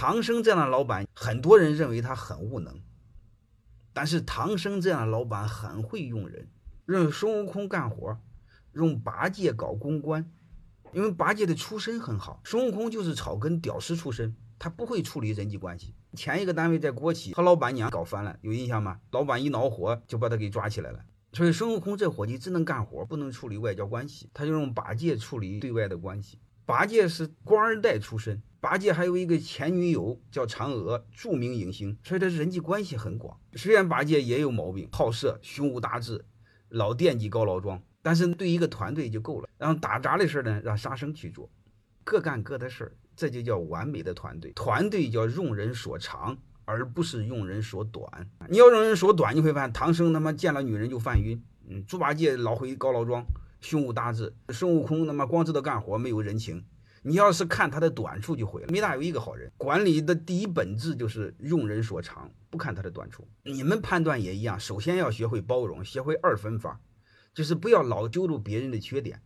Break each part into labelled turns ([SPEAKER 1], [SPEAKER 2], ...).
[SPEAKER 1] 唐僧这样的老板，很多人认为他很无能，但是唐僧这样的老板很会用人，让孙悟空干活，用八戒搞公关，因为八戒的出身很好，孙悟空就是草根屌丝出身，他不会处理人际关系。前一个单位在国企和老板娘搞翻了，有印象吗？老板一恼火就把他给抓起来了。所以孙悟空这伙计只能干活，不能处理外交关系，他就用八戒处理对外的关系。八戒是官二代出身，八戒还有一个前女友叫嫦娥，著名影星，所以他人际关系很广。虽然八戒也有毛病，好色、胸无大志，老惦记高老庄，但是对一个团队就够了。然后打杂的事呢，让沙僧去做，各干各的事儿，这就叫完美的团队。团队叫用人所长，而不是用人所短。你要用人所短，你会发现唐僧他妈见了女人就犯晕，嗯，猪八戒老回高老庄。胸无大志，孙悟空他妈光知道干活，没有人情。你要是看他的短处就毁了，没大有一个好人。管理的第一本质就是用人所长，不看他的短处。你们判断也一样，首先要学会包容，学会二分法，就是不要老揪住别人的缺点，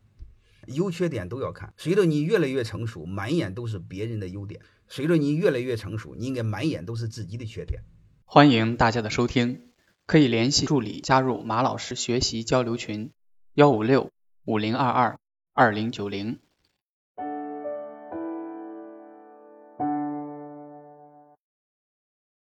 [SPEAKER 1] 优缺点都要看。随着你越来越成熟，满眼都是别人的优点；随着你越来越成熟，你应该满眼都是自己的缺点。
[SPEAKER 2] 欢迎大家的收听，可以联系助理加入马老师学习交流群：幺五六。五零二二二零九零。